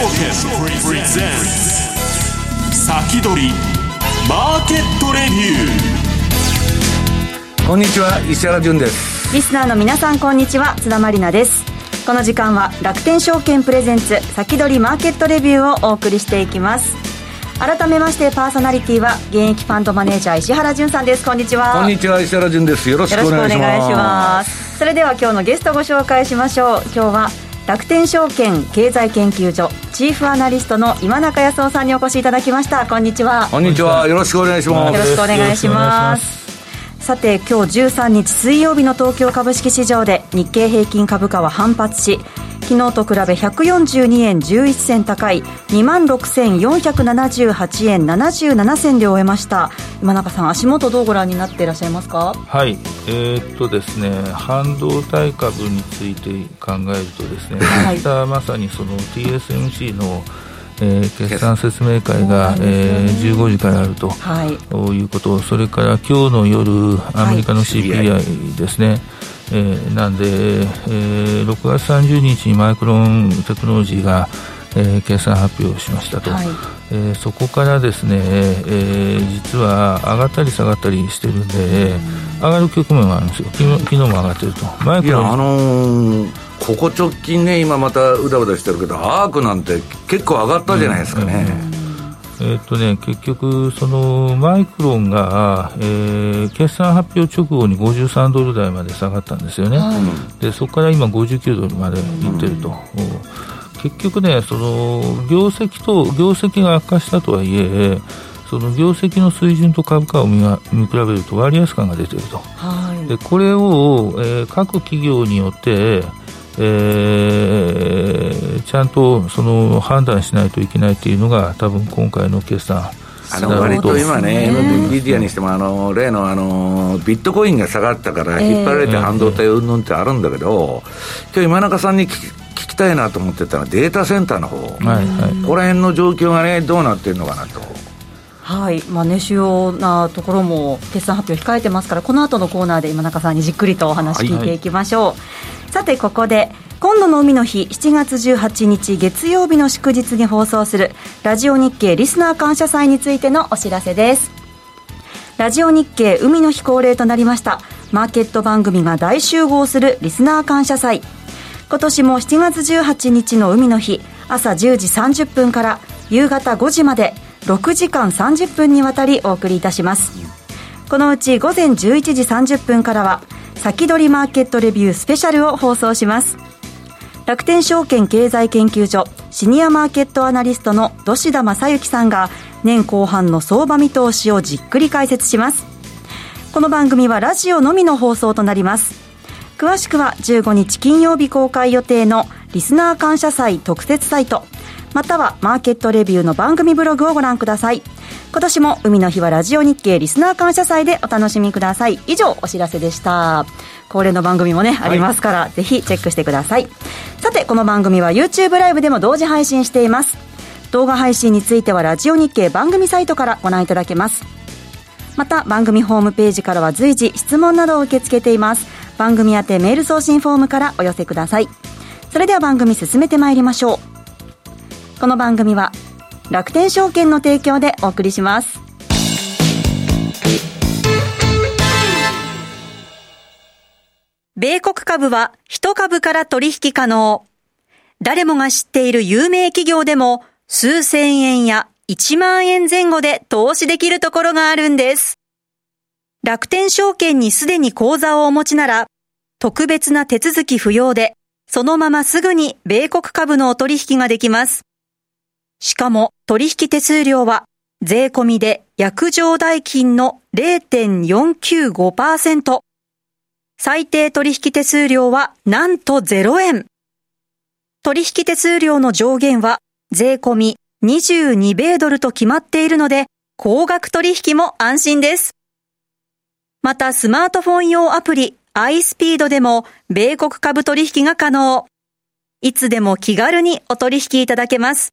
証券プレゼンツ先取りマーケットレビューこんにちは石原潤です。リスナーの皆さんこんにちは。津田まりなです。この時間は楽天証券プレゼンツ先取りマーケットレビューをお送りしていきます。改めましてパーソナリティは現役ファンドマネージャー石原潤さんです。こんにちは。こんにちは石原潤です。よろしくお願いします。それでは今日のゲストご紹介しましょう。今日は楽天証券経済研究所チーフアナリストの今中康夫さんにお越しいただきました。こんにちは。こんにちは。よろしくお願いします。よろしくお願いします。さて今日13日水曜日の東京株式市場で日経平均株価は反発し昨日と比べ142円11銭高い2万6478円77銭で終えました。今中さん足元どうご覧になっていらっしゃいますか？はい。えー、っとですね半導体株について考えるとですね、はい、明日まさにその TSMC のえー、決算説明会が、ね。えー、15時からあると、はい、いうことそれから今日の夜アメリカの CPI ですね、はいえー、なんで、えー、6月30日にマイクロンテクノロジーが、えー、決算発表しましたと、はい、えー、そこからですね、えー、実は上がったり下がったりしてるんで、上がる局面はあるんですよ。昨日昨日も上がってると。マイクロンあのー、ここ直近ね今またうだうだしてるけどアークなんて結構上がったじゃないですかね、うんうんえっとね、結局、そのマイクロンが、えー、決算発表直後に53ドル台まで下がったんですよね、はい、でそこから今、59ドルまでいってると。うん。結局ね、その業績と業績が悪化したとはいえ、その業績の水準と株価を見見比べると割安感が出ていると、はい、でこれを、えー、各企業によって、えー、ちゃんとその判断しないといけないというのが、多分今回の決算。あの割と今ね、NVIDIA にしてもあの例のあのビットコインが下がったから引っ張られて半導体うんぬんってあるんだけど、今日今中さんに聞きたいなと思ってたのはデータセンターの方、はいはい、ここら辺の状況がねどうなってるのかなと。はい。まあね、主要なところも決算発表控えてますからこの後のコーナーで今中さんにじっくりとお話聞いていきましょう、はいはい、さてここで今度の海の日7月18日月曜日の祝日に放送するラジオ日経リスナー感謝祭についてのお知らせです。ラジオ日経海の日恒例となりました。マーケット番組が大集合するリスナー感謝祭。今年も7月18日の海の日朝10時30分から夕方5時まで6時間30分にわたりお送りいたします。このうち午前11時30分からは先取りマーケットレビュースペシャルを放送します。楽天証券経済研究所シニアマーケットアナリストの土田正幸さんが年後半の相場見通しをじっくり解説します。この番組はラジオのみの放送となります。詳しくは15日金曜日公開予定のリスナー感謝祭特設サイトまたはマーケットレビューの番組ブログをご覧ください。今年も海の日はラジオ日経リスナー感謝祭でお楽しみください。以上お知らせでした。恒例の番組もね、ありますから、ぜひチェックしてください。さてこの番組は YouTube ライブでも同時配信しています。動画配信についてはラジオ日経番組サイトからご覧いただけます。また番組ホームページからは随時質問などを受け付けています。番組宛てメール送信フォームからお寄せください。それでは番組進めてまいりましょうこの番組は楽天証券の提供でお送りします米国株は1株から取引可能。誰もが知っている有名企業でも数千円や1万円前後で投資できるところがあるんです。楽天証券にすでに口座をお持ちなら、特別な手続き不要で、そのまますぐに米国株のお取引ができます。しかも取引手数料は税込みで約定代金の0.495%。最低取引手数料はなんと0円。取引手数料の上限は税込み22米ドルと決まっているので、高額取引も安心です。またスマートフォン用アプリ iSpeed でも米国株取引が可能。いつでも気軽にお取引いただけます。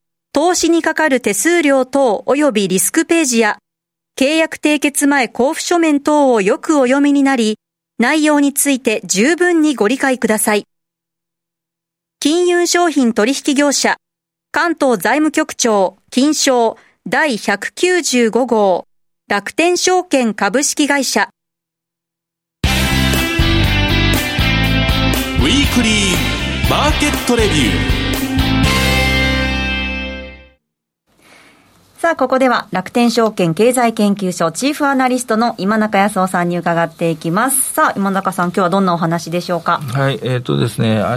投資にかかる手数料等及びリスクページや、契約締結前交付書面等をよくお読みになり、内容について十分にご理解ください。金融商品取引業者、関東財務局長、金賞第195号、楽天証券株式会社。ウィークリーマーケットレビュー。さあ、ここでは楽天証券経済研究所チーフアナリストの今中康夫さんに伺っていきます。さあ、今中さん、今日はどんなお話でしょうか？はい、えっ、ー、とですね、明日、え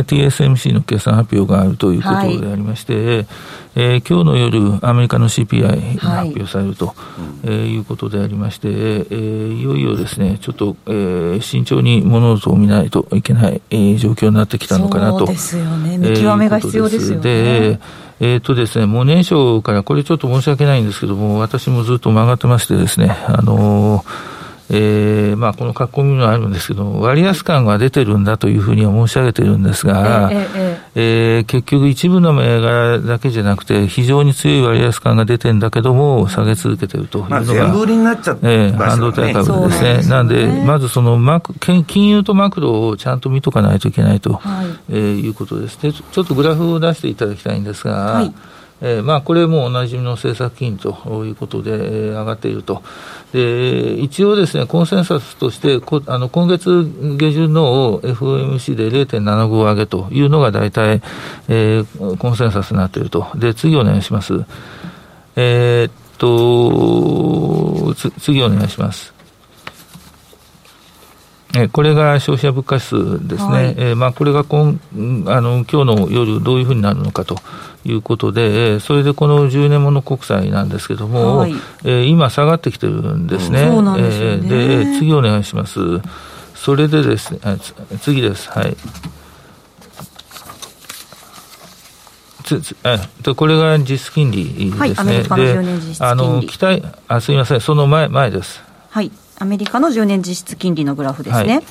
ー、TSMC の決算発表があるということでありまして、はい、えー、今日の夜、アメリカの CPI が発表されると、はいえー、いうことでありまして、えー、いよいよですね、ちょっと、えー、慎重に物事を見ないといけない、えー、状況になってきたのかなと。そうですよね。見極めが必要ですよね。でえっ、ー、とですね、もう年初から、これちょっと申し訳ないんですけども、私もずっと曲がってましてですね、あのーえーまあ、この書き込みもあるんですけど、割安感が出てるんだというふうには申し上げてるんですが、えー、えー、えー、結局、一部の銘柄だけじゃなくて、非常に強い割安感が出てるんだけども、下げ続けてるというのが、まあ、全部売りになっちゃって、ね、えー、半導体株ですね。なんで、まずそのマク金融とマクロをちゃんと見とかないといけないと、はい。えー、いうことです。でちょっとグラフを出していただきたいんですが、はいえーまあ、これもおなじみの政策金ということで、えー、上がっていると。で、一応ですね、コンセンサスとしてこ、あの、今月下旬の FOMC で0.75上げというのが大体、えー、コンセンサスになっていると。で、次お願いします。えー、っと、次お願いします。えこれが消費者物価指数ですね、はい、えー、まあ、これが今あの今日の夜、どういうふうになるのかということで、それでこの10年もの国債なんですけども、はい、えー、今、下がってきてるんですね。そうなんですね、えー、で次お願いします。それでですね、次です。はい。つつえこれが実質金利ですね。はい、アメリカの10年実質金利。あの期待あすみません、その前前です。はい、アメリカの10年実質金利のグラフですね。はい。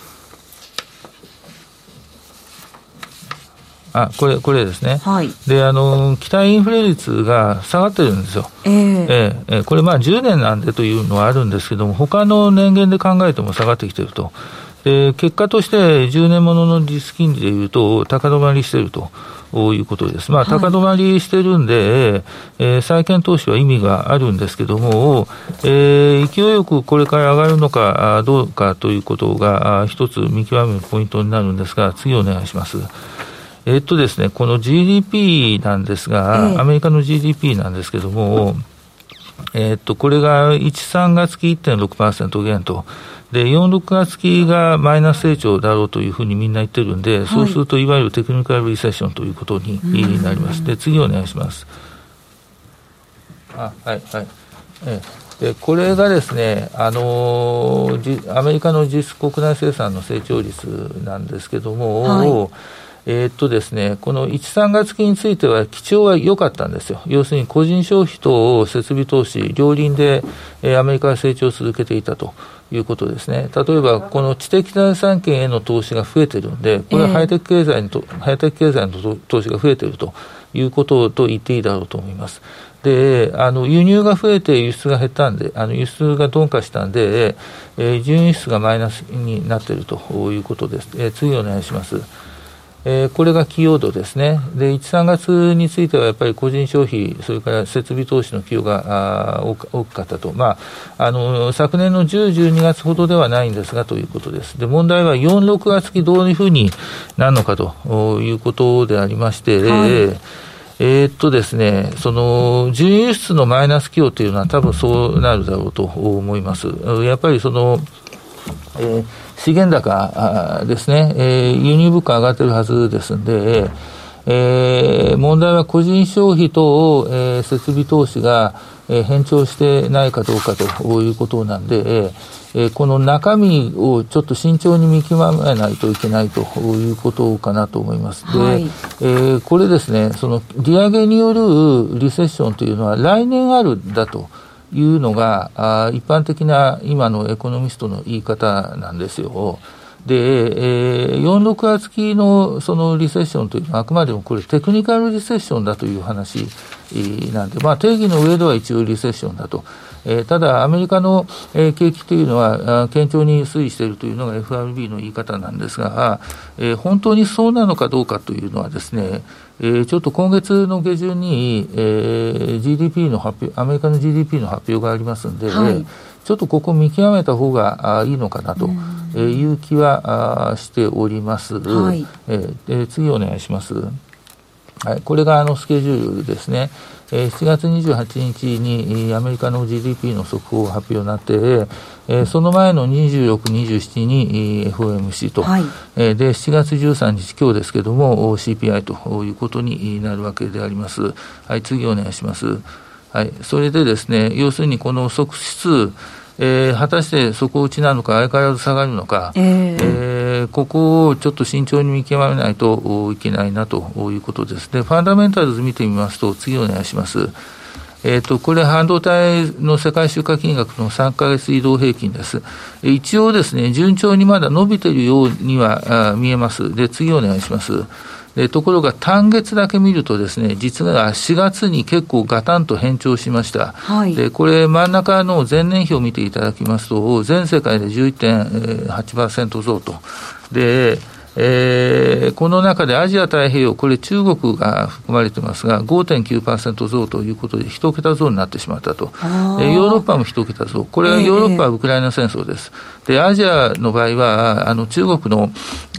あこれこれですね、はい、であの期待インフレ率が下がってるんですよ、えー、えー、これ、まあ、10年なんでというのはあるんですけども、他の年限で考えても下がってきてると、で結果として10年ものの実金利でいうと、高止まりしてると。いうことです。まあ、高止まりしてるんで、はい、えー、債券投資は意味があるんですけども、えー、勢いよくこれから上がるのかどうかということが、一つ見極めるポイントになるんですが、次お願いします。えっとですね、この GDP なんですが、えー、アメリカの GDP なんですけども、えっと、これが1、3月期1.6%減と、で、4、6月期がマイナス成長だろうというふうにみんな言ってるんで、はい、そうするといわゆるテクニカルリセッションということになります。で、次お願いします。あ、はい、はい。えでこれがですね、あのー、アメリカの実国内生産の成長率なんですけども、はいえー、っとですね、この1、3月期については基調は良かったんですよ。要するに個人消費と設備投資、両輪で、えー、アメリカが成長を続けていたということですね。例えば、この知的財産権への投資が増えてるんで、これはハイテク経済にと、えー、ハイテク経済の投資が増えてるということと言っていいだろうと思います。で、あの、輸入が増えて輸出が減ったんで、あの、輸出が鈍化したんで、えー、純輸出がマイナスになっているということです。えー、次お願いします。えー、これが寄与度ですね。で、1、3月についてはやっぱり個人消費、それから設備投資の寄与が多かったと。まあ、あの、昨年の10、12月ほどではないんですがということです。で、問題は4、6月期どういうふうになるのかということでありまして、はい、えー、っとですね、その、準輸出のマイナス寄与というのは多分そうなるだろうと思います。やっぱりその、えー資源高ですね、えー、輸入物価上がってるはずですんで、えー、問題は個人消費と、えー、設備投資が、えー、変調してないかどうかということなんで、えー、この中身をちょっと慎重に見極めないといけないということかなと思います。はい、で、えー、これですね、その利上げによるリセッションというのは来年あるんだと。いうのがあ一般的な今のエコノミストの言い方なんですよ。で、えー、4、6月期のそのリセッションというのは、あくまでもこれ、テクニカルリセッションだという話なんで、まあ、定義の上では一応リセッションだと。えー、ただ、アメリカの、えー、景気というのは、堅調に推移しているというのが FRB の言い方なんですが、えー、本当にそうなのかどうかというのはですね、えー、ちょっと今月の下旬に、えー、GDP の発表、アメリカの GDP の発表がありますんで、はい、ちょっとここ見極めた方がいいのかなと。いう気はしております。はい、えー、次お願いします。はい、これがあのスケジュールですね。えー、7月28日にアメリカの GDP の速報発表になって、えー、その前の26、27に FOMC と、はい、えー、で7月13日、今日ですけども CPI ということになるわけであります。はい、次お願いします。はい、それでですね、要するにこの即指数、えー、果たして底打ちなのか、相変わらず下がるのか、えー、えー、ここをちょっと慎重に見極めないといけないなということです。で、ファンダメンタルズ見てみますと、次お願いします。えーと、これ、半導体の世界出荷金額の3か月移動平均です。一応ですね、順調にまだ伸びているようには見えます。で、次お願いします。でところが単月だけ見るとですね、実は4月に結構ガタンと変調しました。はい、で、これ真ん中の前年比を見ていただきますと、全世界で11.8%増と。で、えー、この中でアジア太平洋、これ中国が含まれてますが、5.9%増ということで、一桁増になってしまったと。えー、ヨーロッパも一桁増。これはヨーロッパはウクライナ戦争です。で、アジアの場合は、あの、中国の、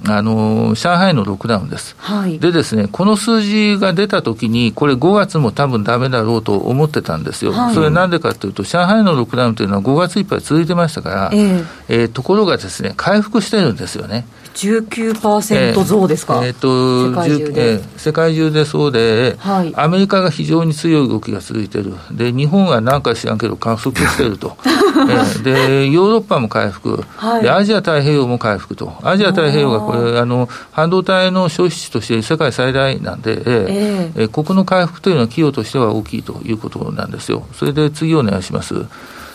あの、上海のロックダウンです。はい、でですね、この数字が出たときに、これ5月も多分ダメだろうと思ってたんですよ。はい、それなんでかというと、上海のロックダウンというのは5月いっぱい続いてましたから、えー、えー、ところがですね、回復してるんですよね。19%増ですか、えー、えー、と世界中で、えー、世界中でそうで、はい、アメリカが非常に強い動きが続いてる、で日本はなんか知らんけど、加速してると、えー、でヨーロッパも回復、はい、で、アジア太平洋も回復と、アジア太平洋がこれ、あの半導体の消費地として世界最大なんで、えー、えー、ここの回復というのは企業としては大きいということなんですよ。それで次お願いします。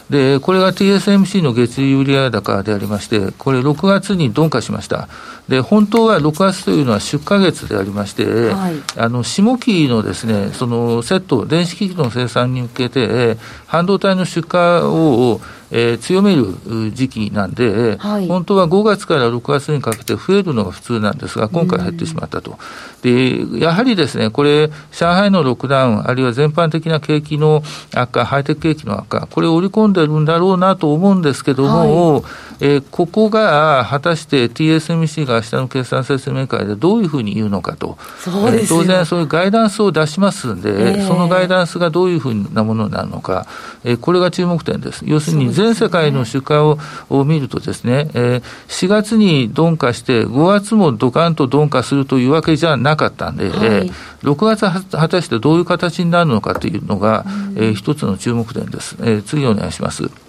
で、これが TSMC の月売上高でありまして、これ6月に鈍化しました。で、本当は6月というのは出荷月でありまして、はい、あの、下期のですね、そのセット、電子機器の生産に向けて、半導体の出荷を、えー、強める時期なんで、はい、本当は5月から6月にかけて増えるのが普通なんですが、今回減ってしまったと。で、やはりですね、これ、上海のロックダウン、あるいは全般的な景気の悪化、ハイテク景気の悪化、これを織り込んでるんだろうなと思うんですけども、はい、えー、ここが果たして TSMC が明日の決算説明会でどういうふうに言うのかと、そうです当然、そういうガイダンスを出しますんで、えー、そのガイダンスがどういうふうなものになるのか、えー、これが注目点です。要するに、全世界の出荷をを見るとですね、えー、4月に鈍化して、5月もドカンと鈍化するというわけじゃなかったんで、はい、えー、6月は果たしてどういう形になるのかというのが、うん、えー、一つの注目点です。えー、次お願いします。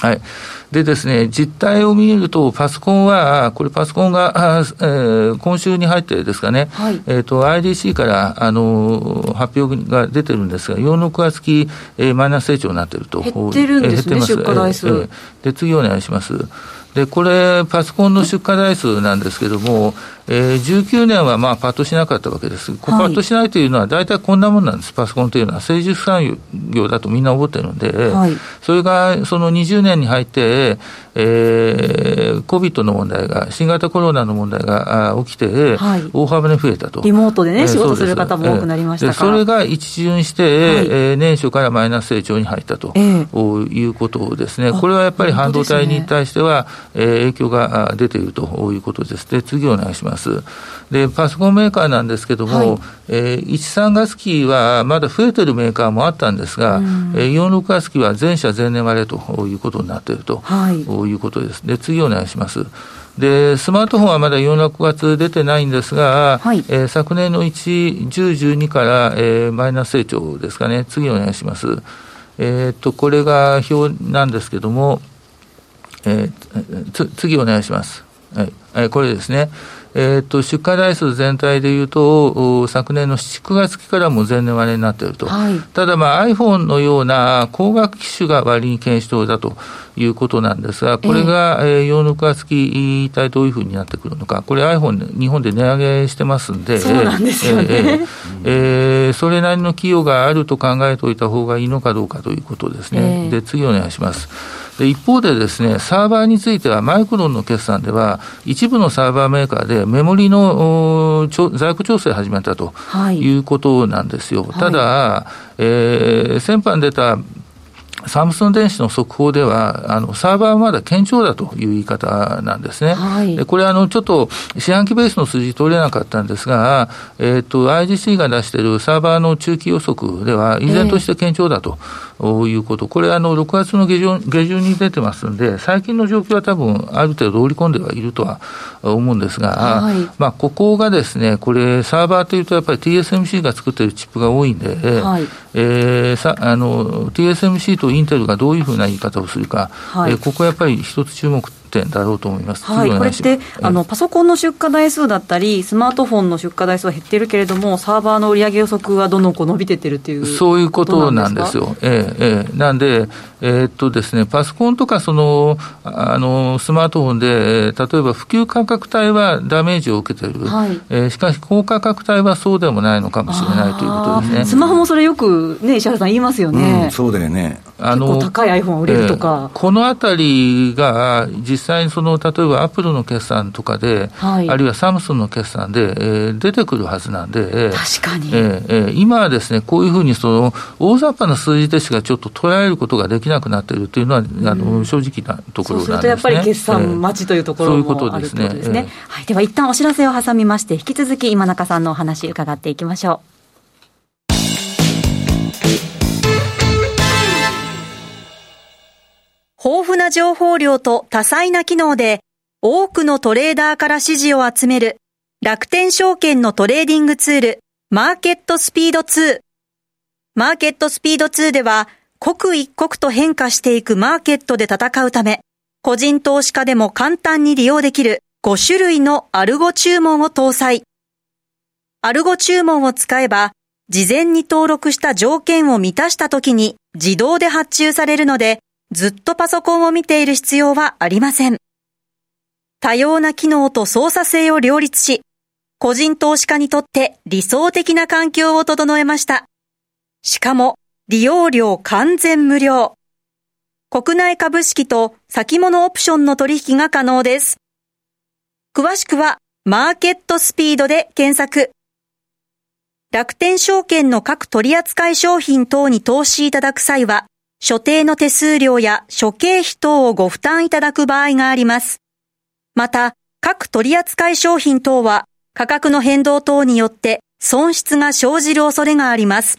はい。でですね、実態を見ると、パソコンは、これパソコンが、えー、今週に入ってですかね、はい、えっ、ー、と、IDC から、あの、発表が出てるんですが、4、6月期、えー、マイナス成長になっていると。減ってるんですね、えー、出荷台数、えー、で、次お願いします。で、これ、パソコンの出荷台数なんですけれども、えー、19年はまあパッとしなかったわけです。パッとしないというのは、大体こんなもんなんです、パソコンというのは。政治産業だとみんな思ってるんで、はい、それがその20年に入って、えー、COVID の問題が、新型コロナの問題が起きて、はい、大幅に増えたと。リモートでね、仕事する方も多くなりましたそれが一巡して、はい、えー、年初からマイナス成長に入ったと、えー、いうことですね。これはやっぱり半導体に対しては、ね、えー、影響が出ているということです。で、次お願いします。。で、パソコンメーカーなんですけども、はい、えー、1、3月期はまだ増えてるメーカーもあったんですが、うん、えー、4、6月期は全社前年割れということになっていると、はい、いうことです。で、次お願いします。で、スマートフォンはまだ4、6月出てないんですが、はい、えー、昨年の1、10、12から、えー、マイナス成長ですかね。次お願いします。えっ、と、これが表なんですけども、えー、つ次お願いします。はい、えー、これですね。えーと、出荷台数全体でいうと、昨年の7、9月期からも前年割れになっていると、はい、ただ、まあ、iPhone のような高額機種が割に検証だということなんですが、これが、えー、4、6月期、一体どういうふうになってくるのか、これ、iPhone、日本で値上げしてますんで、そうなんですよね、えー、えー、それなりの企業があると考えておいた方がいいのかどうかということですね。で次お願いします。で一方でですね、サーバーについては、マイクロンの決算では、一部のサーバーメーカーでメモリの在庫調整を始めたということなんですよ。はい、ただ、えー、先般出たサムスン電子の速報では、あのサーバーはまだ堅調だという言い方なんですね。はい、でこれあの、ちょっと四半期ベースの数字取れなかったんですが、えーと、IGC が出しているサーバーの中期予測では、依然として堅調だと。いうこと、これあの、6月の下旬下旬に出てますんで、最近の状況は多分ある程度織り込んではいるとは思うんですが、はい、まあ、ここがですね、これ、サーバーというと、やっぱり TSMC が作ってるチップが多いんで、はい、えー、さあの TSMC とインテルがどういうふうな言い方をするか、はい、えー、ここやっぱり一つ注目点だろうと思います。はい、これって、あのパソコンの出荷台数だったり、スマートフォンの出荷台数は減ってるけれども、サーバーの売上予測はどんどんこう伸びてってるっていうそういうことなんですよ。ええええ、なんで、えー、っとですね、パソコンとかそのあのスマートフォンで、例えば普及価格帯はダメージを受けている、はい、えー、しかし高価格帯はそうでもないのかもしれないということですね。スマホもそれよくね、石原さん言いますよね。うん、そうだよね。あの高い iPhone 売れるとか、えー、このあたりが実際にその例えばアップルの決算とかで、はい、あるいはサムスンの決算で、えー、出てくるはずなんで、確かに、えーえー、今はですね、こういうふうにその大雑把な数字でしかちょっと捉えることができなくなっているというのは、あの正直なところね。そうするとやっぱり決算待ちというところも、えー、そういうことですね。ですねはい、では一旦お知らせを挟みまして、引き続き今中さんのお話伺っていきましょう。豊富な情報量と多彩な機能で多くのトレーダーから支持を集める楽天証券のトレーディングツールマーケットスピード2。マーケットスピード2では刻一刻と変化していくマーケットで戦うため個人投資家でも簡単に利用できる5種類のアルゴ注文を搭載。アルゴ注文を使えば事前に登録した条件を満たした時に自動で発注されるのでずっとパソコンを見ている必要はありません。多様な機能と操作性を両立し、個人投資家にとって理想的な環境を整えました。しかも、利用料完全無料。国内株式と先物オプションの取引が可能です。詳しくは、マーケットスピードで検索。楽天証券の各取扱商品等に投資いただく際は、所定の手数料や諸経費等をご負担いただく場合があります。また、各取扱商品等は価格の変動等によって損失が生じる恐れがあります。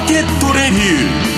ーケットレビュー。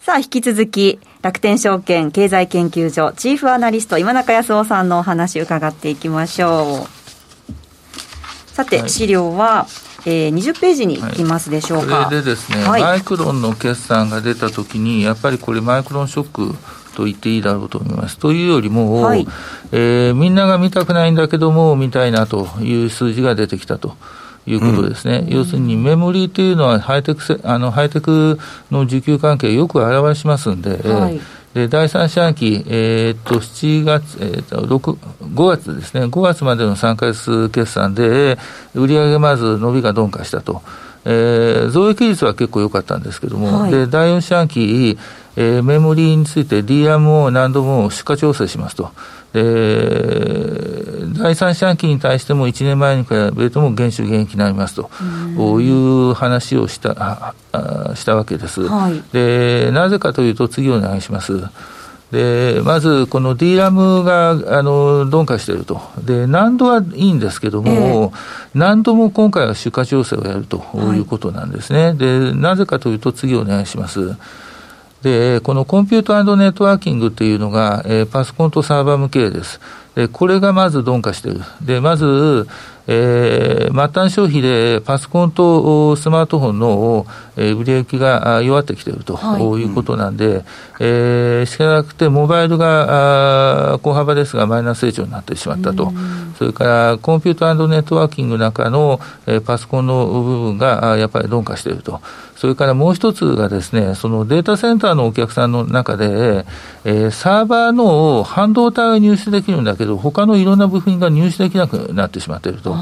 さあ、引き続き、楽天証券経済研究所チーフアナリスト今中康夫さんのお話伺っていきましょう。さて、はい、資料は、えー、20ページにいきますでしょうか、はい、これでですね、はい、マイクロンの決算が出たときに、やっぱりこれ、マイクロンショックと言っていいだろうと思います。というよりも、はい、えー、みんなが見たくないんだけども、見たいなという数字が出てきたと。いうことですね、うん、要するにメモリーというのはハイテクあのハイテクの需給関係をよく表しますんで、はい。で第3四半期、えー、っと7月、えー、っと6 5月ですね、5月までの3か月決算で、売上まず伸びが鈍化したと。えー、増益率は結構良かったんですけども、はい、で第4四半期、えー、メモリーについて DRAM を何度も出荷調整しますと。で第三四半期に対しても1年前に比べても減収減益になりますと。いう話をしたしたわけです、はい、でなぜかというと次お願いします。でまずこの DRAM があの鈍化していると。で難度はいいんですけども、えー、何度も今回は出荷調整をやるということなんですね、はい、でなぜかというと次お願いします。で、このコンピュートネットワーキングっていうのが、えー、パソコンとサーバー向けです。で、これがまず鈍化している。で、まず、えー、末端消費でパソコンとスマートフォンの、えー、売り上げが弱ってきていると、はい、いうことなんで、うん、えー、しかなくて、モバイルがあ小幅ですが、マイナス成長になってしまったと、それからコンピューターネットワーキングの中の、えー、パソコンの部分がやっぱり鈍化していると。それからもう一つがですね、そのデータセンターのお客さんの中で、えー、サーバーの半導体が入手できるんだけど、他のいろんな部品が入手できなくなってしまっていると。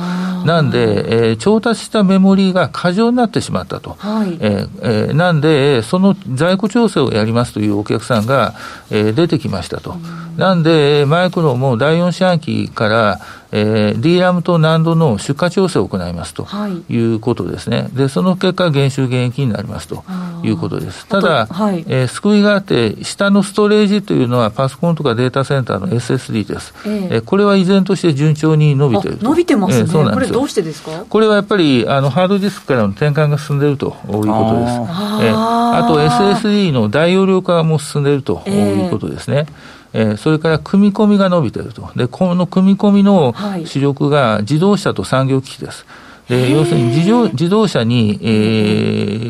なんで、えー、調達したメモリーが過剰になってしまったと。はい、えー、えー、なんで、その在庫調整をやりますというお客さんが、えー、出てきましたと。なんで、マイクロも第4四半期から、えー、DRAM と難度の出荷調整を行いますとい。うことですね、はい、でその結果、減収減益になりますということです。ただ、はい、えー、救いがあって、下のストレージというのは、パソコンとかデータセンターの SSD です、えー、えー、これは依然として順調に伸びている伸びてますね、えー、そうなんですこれ、どうしてですか？これはやっぱりあのハードディスクからの転換が進んでいるということです。あ,、えー、あと SSD の大容量化も進んでいるということですね。えーえー、それから組み込みが伸びてると。で、この組み込みの主力が自動車と産業機器です。で要するに自動自動車に、え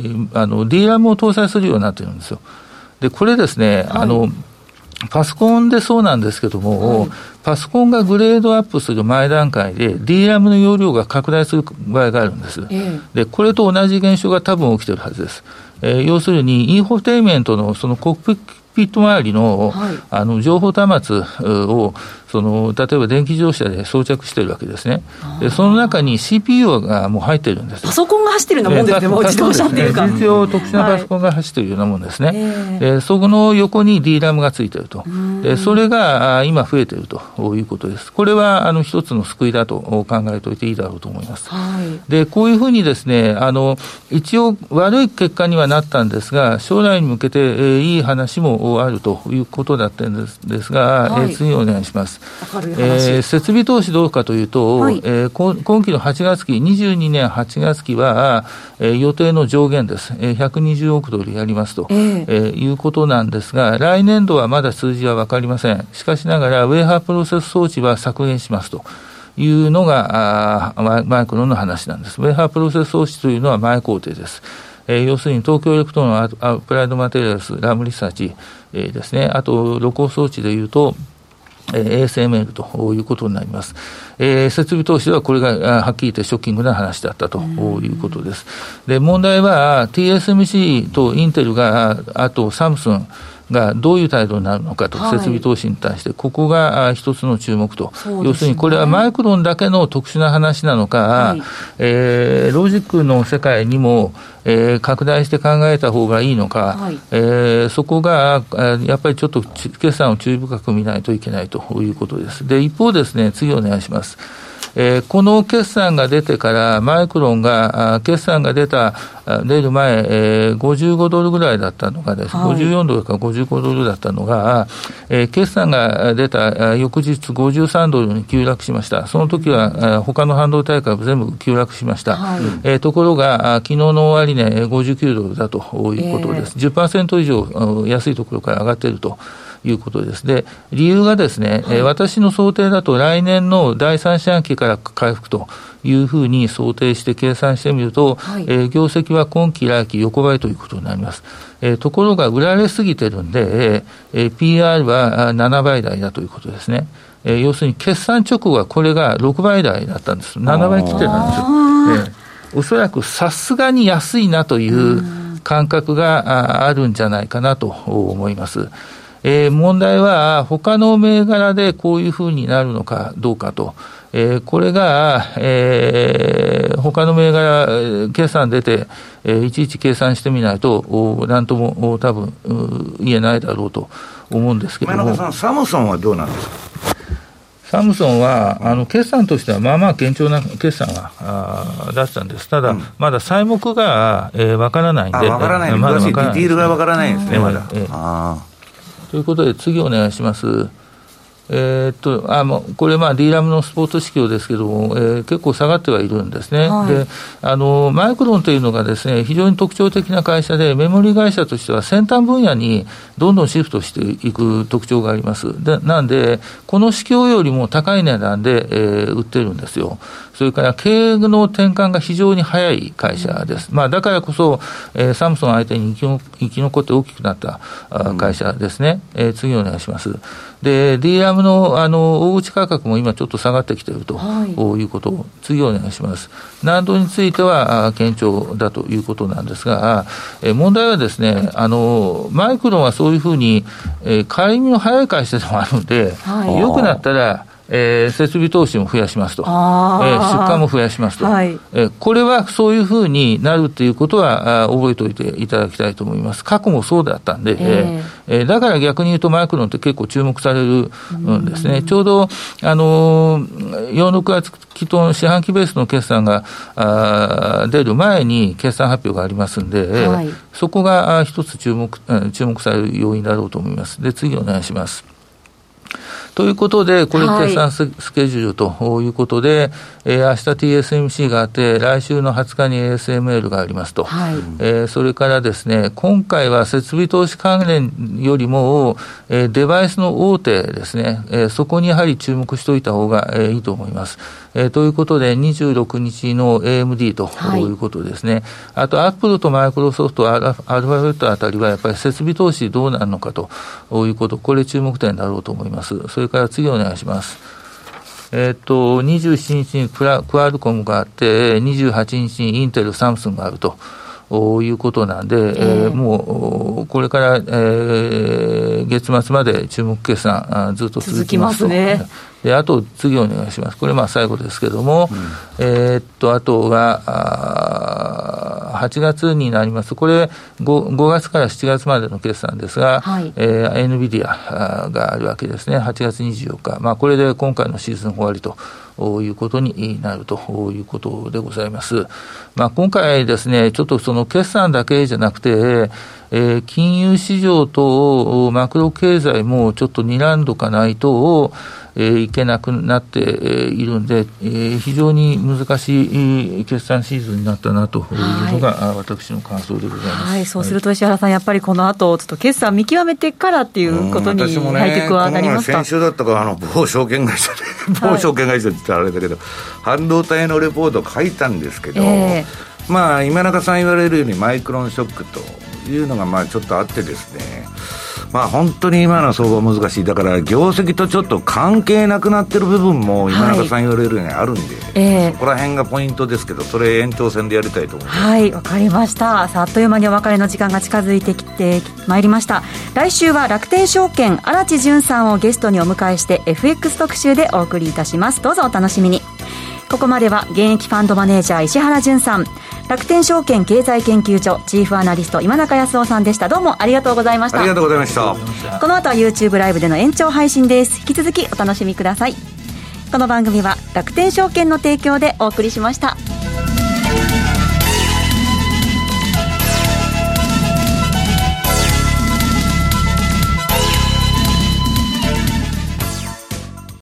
ー、あの DRAM を搭載するようになってるんですよ。で、これですね、はい、あの、パソコンでそうなんですけども、はい、パソコンがグレードアップする前段階で DRAM の容量が拡大する場合があるんです。えー、で、これと同じ現象が多分起きてるはずです。えー、要するに、インフォテイメントのそのコックピット周りのはい、あの情報端末をその例えば電気自動車で装着してるわけですね、でその中に CPU がもう入ってるんです。パソコンが走ってるようなもんですね、もう自動車っていうか。事実上、特殊なパソコンが走ってるようなもんですね、はい、でそこの横に DRAM がついてると、でそれが今増えてるということです、これはあの一つの救いだと考えておいていいだろうと思います。はい、でこういうふうにですねあの一応、悪い結果にはなったんですが、将来に向けて、えー、いい話もあるということだったんですですが、はい、えー、次お願いします。えー、設備投資どうかというと、はい、えー、今期の8月期、22年8月期は、えー、予定の上限です、えー、120億ドルやりますと、えー、えー、いうことなんですが、来年度はまだ数字は分かりません。しかしながら、ウェイハープロセス装置は削減しますと。いうのがあマイクロンの話なんです。ウェハープロセス装置というのは前工程です。えー、要するに東京エレクトロンアアプライドマテリアルス、ラムリサーチ、えー、ですね、あと露光装置でいうと、えー、ASML ということになります。えー、設備投資はこれがはっきり言ってショッキングな話だったということです。で、問題は TSMC とインテルが、あとサムスン、がどういう態度になるのかと、設備投資に対して、ここが一つの注目と、ね、要するにこれはマイクロンだけの特殊な話なのか、はい、えー、ロジックの世界にも、えー、拡大して考えた方がいいのか、はい、えー、そこがやっぱりちょっと決算を注意深く見ないといけないということです。で、一方ですね、次お願いします。えー、この決算が出てから、マイクロンが、決算が出た、出る前、えー、55ドルぐらいだったのがです、ね、はい、54ドルか55ドルだったのが、えー、決算が出た翌日53ドルに急落しました。その時は、他の半導体株全部急落しました。はい、えー、ところが、昨日の終値、ね、59ドルだということです。えー、10%以上安いところから上がっていると。いうことです。で、理由がですね、はい、私の想定だと来年の第三四半期から回復というふうに想定して計算してみると、はい、えー、業績は今期来期横ばいということになります。えー、ところが売られすぎてるんで、えー、PR は7倍台だということですね。えー、要するに決算直後はこれが6倍台だったんです。7倍切ってたんですよ。えー、おそらくさすがに安いなという感覚があるんじゃないかなと思います。えー、問題は、他の銘柄でこういうふうになるのかどうかと。えー、これが、えー、他の銘柄、決算出て、えー、いちいち計算してみないと、なんとも多分言えないだろうと思うんですけども。さん、サムソンはどうなんですか？サムソンは、あの決算としてはまあまあ堅調な決算があ出したんです、ただ、うん、まだ債目が、えー、分からないんで、分からない、まだディティールが分からないんですね、まだ。えー、ということで、次お願いします。えー、っとあもうこれ、まあ、D ラムのスポーツ指標ですけども、えー、結構下がってはいるんですね、はい、であのマイクロンというのがですね非常に特徴的な会社で、メモリー会社としては先端分野にどんどんシフトしていく特徴があります。でなんで、この指標よりも高い値段で、えー、売ってるんですよ。それから経営の転換が非常に早い会社です。まあ、だからこそ、えー、サムソン相手に生き生き残って大きくなった会社ですね。えー、次お願いします。で、DRAM のあの大口価格も今ちょっと下がってきていると、はい、いうことを、次お願いします。難度については堅調だということなんですが、え問題はですね、あの、マイクロンはそういうふうに、えー、帰りの早い会社でもあるので、はい、良くなったら、えー、設備投資も増やしますと、えー、出荷も増やしますと、はい、えー、これはそういうふうになるということはあ覚えておいていただきたいと思います。過去もそうだったんで、えー、えー、だから逆に言うとマイクロンって結構注目されるんですね。ちょうど、あのー、4、6月期と四半期ベースの決算があ出る前に決算発表がありますんで、はい、そこが一つ注目注目される要因だろうと思います。で、次お願いします。ということで、これ、決算スケジュールということで、はい、えー、明日 TSMC があって、来週の20日に ASML がありますと、はい、えー、それからですね、今回は設備投資関連よりも、えー、デバイスの大手ですね、えー、そこにやはり注目しておいた方が、えー、いいと思います。えー、ということで、26日の AMD ということですね、はい、あと、アップルとマイクロソフト、アルファベットあたりは、やっぱり設備投資どうなるのかということ、これ注目点だろうと思います。それから次お願いします。えっ、と、27日にクラクアルコムがあって、28日にインテル、サムスンがあると。いうことなんで、えー、えー、もうこれから、えー、月末まで注目決算、ずっと続きますと。ね、であと次お願いします、これ、まあ最後ですけれども、うん、えっとあとがあ8月になります、これ5、5月から7月までの決算ですが、はい、えー、NVIDIA があるわけですね、8月24日、まあ、これで今回のシーズン終わりと。いうことになるということでございます。まあ、今回ですね、ちょっとその決算だけじゃなくて、えー、金融市場とマクロ経済もちょっと睨んどかないと、えー、いけなくなっているんで、えー、非常に難しい決算シーズンになったなというのが、はい、私の感想でございます、はい、そうすると石原さん、やっぱりこの後ちょっと決算見極めてからっていうことに、ハイテクはなりますか、先週だったかあの某証券会社で、某証券会社って言ったらあれだけど、半導体のレポート書いたんですけど、えー、まあ、今中さん言われるように、マイクロンショックというのがまあちょっとあってですね、まあ本当に今の相場難しい、だから業績とちょっと関係なくなってる部分も今中さん言われるようにあるんで、はいえー、そこら辺がポイントですけど、それ延長戦でやりたいと思います。はい、わかりました。さあ、あっという間にお別れの時間が近づいてきてまいりました。来週は楽天証券荒地潤さんをゲストにお迎えして FX 特集でお送りいたします。どうぞお楽しみに。ここまでは現役ファンドマネージャー石原潤さん楽天証券経済研究所チーフアナリスト今中康夫さんでした。どうもありがとうございました。ありがとうございました。この後は YouTube ライブでの延長配信です。引き続きお楽しみください。この番組は楽天証券の提供でお送りしました